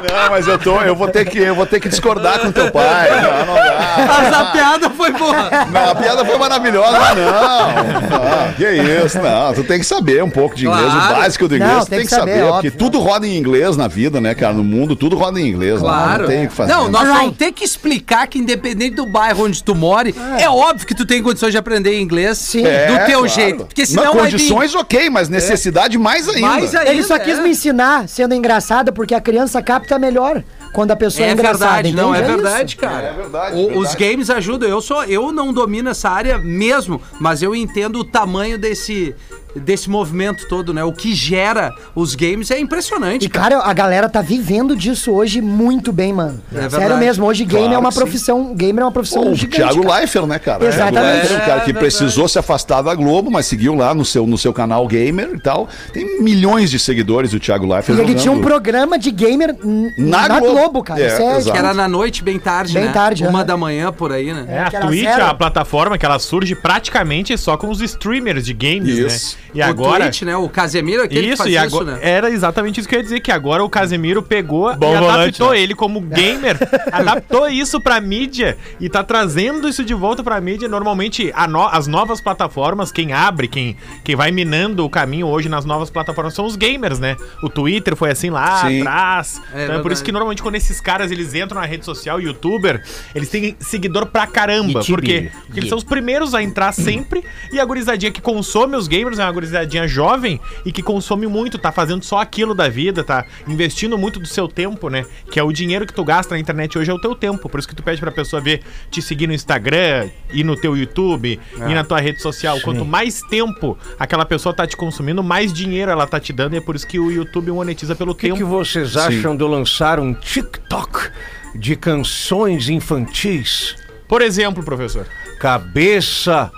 Não, mas eu tô, eu vou ter que, eu vou ter que discordar com teu pai. Não, não dá. Mas a piada foi boa. Não, a piada foi maravilhosa, mas não. Ah, que isso, não. Tu tem que saber um pouco de inglês, Claro. o básico do inglês, Não, tu tem que saber, porque óbvio. tudo roda em inglês na vida, né, cara? No mundo, tudo roda em inglês. né? Claro. Não tem o que fazer. Não, nós vamos ter que explicar que independente do bairro onde tu more, é, óbvio que tu tem condições de aprender inglês Sim. do É, teu claro. jeito. Porque Não, senão vai vir condições, ok, mas necessidade mais ainda. mais ainda. Ele só quis é. me ensinar sendo engraçada porque a criança capta melhor quando a pessoa é, É engraçada. verdade, não, é entende? verdade, isso. cara. É verdade, O- verdade. Os games ajudam. Eu sou, eu não domino essa área mesmo, mas eu entendo o tamanho desse desse movimento todo, né? O que gera os games é impressionante, E, cara. cara, a galera tá vivendo disso hoje muito bem, mano. É Sério verdade. mesmo, hoje game Claro é uma que sim. profissão. Gamer é uma profissão Pô, o gigante. Thiago cara. Leifert, né, cara? Exatamente. Thiago Leifert, um cara É que verdade. precisou se afastar da Globo, mas seguiu lá no seu, no seu canal gamer e tal. Tem milhões de seguidores do Thiago Leifert. E ele tinha um programa de gamer Na na, Globo. Globo. cara. É, Isso é, exato. Que era na noite, bem tarde, Bem né? tarde, Uma da manhã, por aí, né? É, a Twitch zero. é a plataforma que ela surge praticamente só com os streamers de games, Isso. né? E o agora. Twitch, né? O Casemiro, aquele que Isso, faz e isso, agora. né? Era exatamente isso que eu ia dizer, que agora o Casemiro pegou Bom e volante, adaptou né? ele como gamer, adaptou isso pra mídia e tá trazendo isso de volta pra mídia. Normalmente, a no- as novas plataformas, quem abre, quem, quem vai minando o caminho hoje nas novas plataformas são os gamers, né? O Twitter foi assim lá Sim. atrás. É então é por isso que normalmente quando esses caras eles entram na rede social, youtuber, eles têm seguidor pra caramba. Itibi. Porque, porque eles são os primeiros a entrar sempre. E a gurizadinha que consome os gamers é uma gurizadinha jovem e que consome muito, tá fazendo só aquilo da vida, tá investindo muito do seu tempo, né? Que é o dinheiro que tu gasta na internet hoje é o teu tempo. Por isso que tu pede pra pessoa ver, te seguir no Instagram, ir no teu YouTube, ir na tua rede social. Quanto mais tempo aquela pessoa tá te consumindo, mais dinheiro ela tá te dando. E é por isso que o YouTube monetiza pelo O que, tempo. que vocês acham de eu lançar um TikTok de canções infantis? Por exemplo, professor. Cabeça,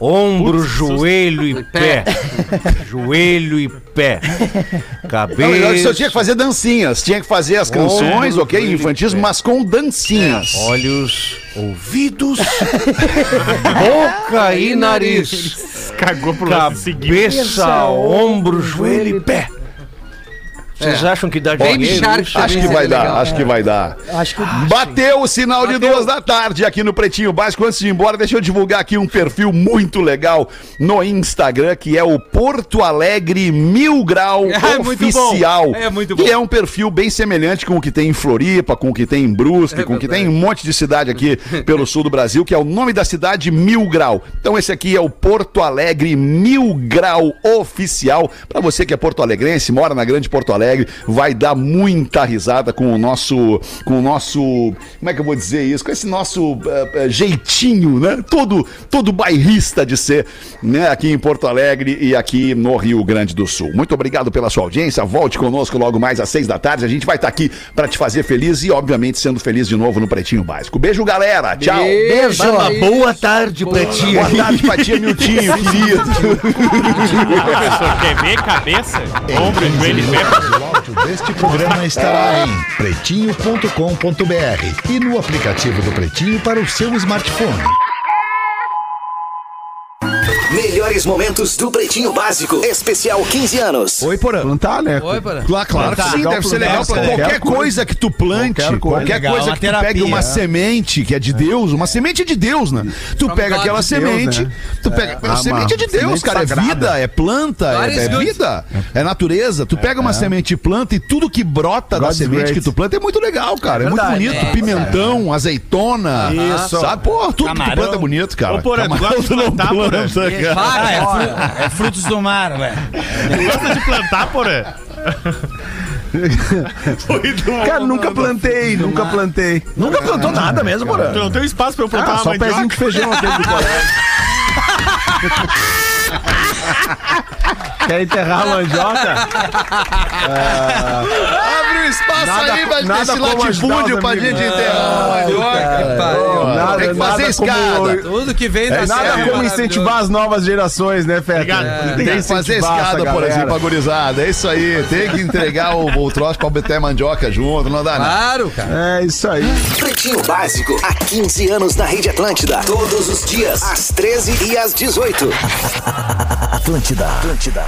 ombro, Putz, joelho e pé. joelho e pé. Cabeça. Não, melhor que só tinha que fazer dancinhas. Tinha que fazer as canções, Ombro, ok? Infantis, mas com dancinhas. Olhos, ouvidos, boca e nariz. Cagou pro. Cabeça, ombro, joelho e pé. Vocês acham que dá Baby dinheiro? Shark isso? também Acho que vai dar, legal. acho que vai dar. Acho que. Bateu o sinal de duas da tarde aqui no Pretinho Básico. Antes de ir embora, deixa eu divulgar aqui um perfil muito legal no Instagram, que é o Porto Alegre Mil Grau É, muito Oficial. bom. É, muito bom. E é um perfil bem semelhante com o que tem em Floripa, com o que tem em Brusque, É com o que tem em um monte de cidade aqui pelo sul do Brasil, que é o nome da cidade Mil Grau. Então esse aqui é o Porto Alegre Mil Grau Oficial. Pra você que é porto alegrense, mora na grande Porto Alegre, vai dar muita risada com o nosso, com o nosso, como é que eu vou dizer isso? Com esse nosso eh, eh, jeitinho, né? Todo, todo bairrista de ser, né? Aqui em Porto Alegre e aqui no Rio Grande do Sul. Muito obrigado pela sua audiência. Volte conosco logo mais às seis da tarde. A gente vai estar aqui pra te fazer feliz e, obviamente, sendo feliz de novo no Pretinho Básico. Beijo, galera. Tchau. Beijo. Uma boa tarde pra ti. Boa tarde, Fatia Miltinho, querido. Professor, quer ver cabeça, ombro, joelho e pé? Deste programa estará em pretinho.com.br e no aplicativo do Pretinho para o seu smartphone. Melhores momentos do Pretinho Básico. Especial 15 anos. Oi, Porã. Plantar, né? Oi, Porã. Claro, claro que sim, deve ser legal pra qualquer coisa que tu plante, Qualquer coisa. qualquer Legal, coisa que tu pegue uma é. semente que é de Deus, uma semente é de Deus, né? Tu pega aquela semente, né? tu pega, a Ah, semente é de Deus, cara, é vida, é planta, é, é vida, é natureza. Tu pega uma semente e planta e tudo que brota da semente que tu planta é muito legal, cara, é, muito bonito, É, pimentão, azeitona, Isso. sabe? Pô, tudo que tu planta é bonito, cara. Ô, Porã, tu gosta de plantar, Porã? Para, é, fru- é frutos do mar, velho. Gosta de plantar, porã? Cara, nunca plantei, nunca plantei. Nunca plantou nada mesmo, Porã. Tu não tem espaço pra eu plantar Ah, uma só um pezinho de mandioca? feijão aquele do colégio. Quer enterrar a mandioca? Abre um espaço Nada- aí, vai ter esse latifúndio pra gente enterrar. Nada- Tem que fazer nada como- escada. Tudo que vem da É nada serra como incentivar as novas gerações, né, Feta? Obrigado. Tem que fazer escada, por exemplo, pra gurizada. É isso aí. Tem que entregar o, o troço pra meter mandioca junto, não dá nada. Claro, cara. É isso aí. Pretinho Básico, há 15 anos na Rede Atlântida. Todos os dias, às 13 e às 18. Atlântida. Atlântida.